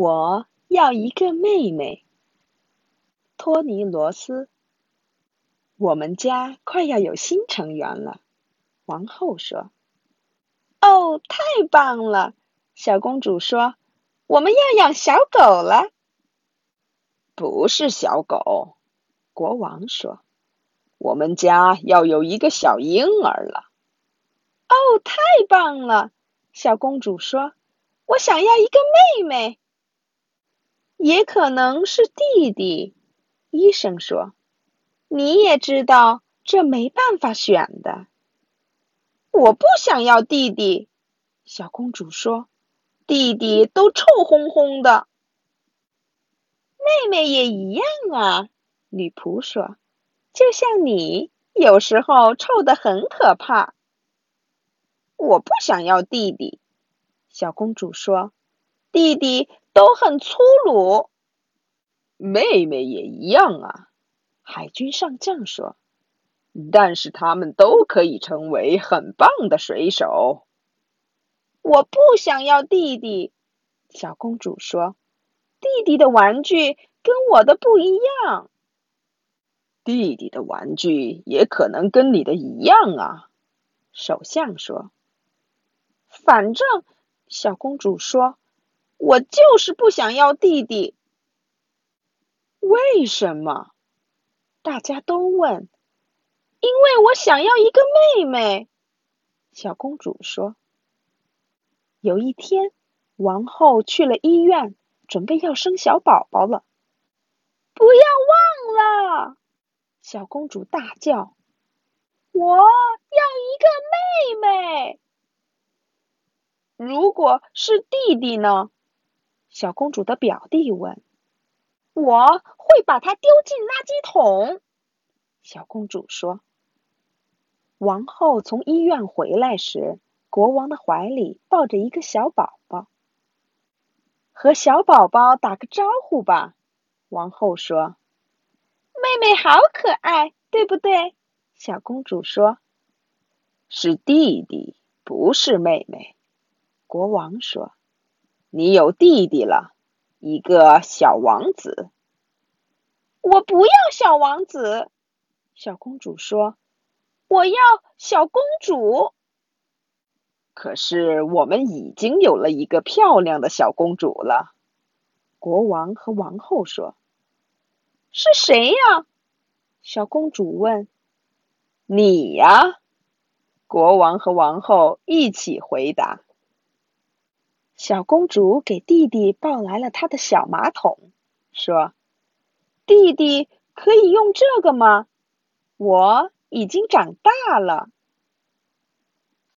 我要一个妹妹，托尼罗斯。我们家快要有新成员了，王后说。哦，太棒了！小公主说：“我们要养小狗了。”不是小狗，国王说：“我们家要有一个小婴儿了。”哦，太棒了！小公主说：“我想要一个妹妹。”也可能是弟弟，医生说。你也知道，这没办法选的。我不想要弟弟，小公主说。弟弟都臭烘烘的。妹妹也一样啊，女仆说。就像你，有时候臭得很可怕。我不想要弟弟，小公主说。弟弟。都很粗鲁，妹妹也一样啊。海军上将说：“但是他们都可以成为很棒的水手。”我不想要弟弟，小公主说：“弟弟的玩具跟我的不一样。”弟弟的玩具也可能跟你的一样啊，首相说。反正，小公主说。我就是不想要弟弟。为什么？大家都问。因为我想要一个妹妹。小公主说。有一天，王后去了医院，准备要生小宝宝了。不要忘了！小公主大叫：“我要一个妹妹。”如果是弟弟呢？小公主的表弟问：“我会把它丢进垃圾桶。”小公主说。王后从医院回来时，国王的怀里抱着一个小宝宝。和小宝宝打个招呼吧，王后说。“妹妹好可爱，对不对？”小公主说。“是弟弟，不是妹妹。”国王说。你有弟弟了，一个小王子。我不要小王子，小公主说：“我要小公主。”可是我们已经有了一个漂亮的小公主了，国王和王后说：“是谁呀？”小公主问。“你呀！”国王和王后一起回答。小公主给弟弟抱来了她的小马桶，说：“弟弟可以用这个吗？我已经长大了。”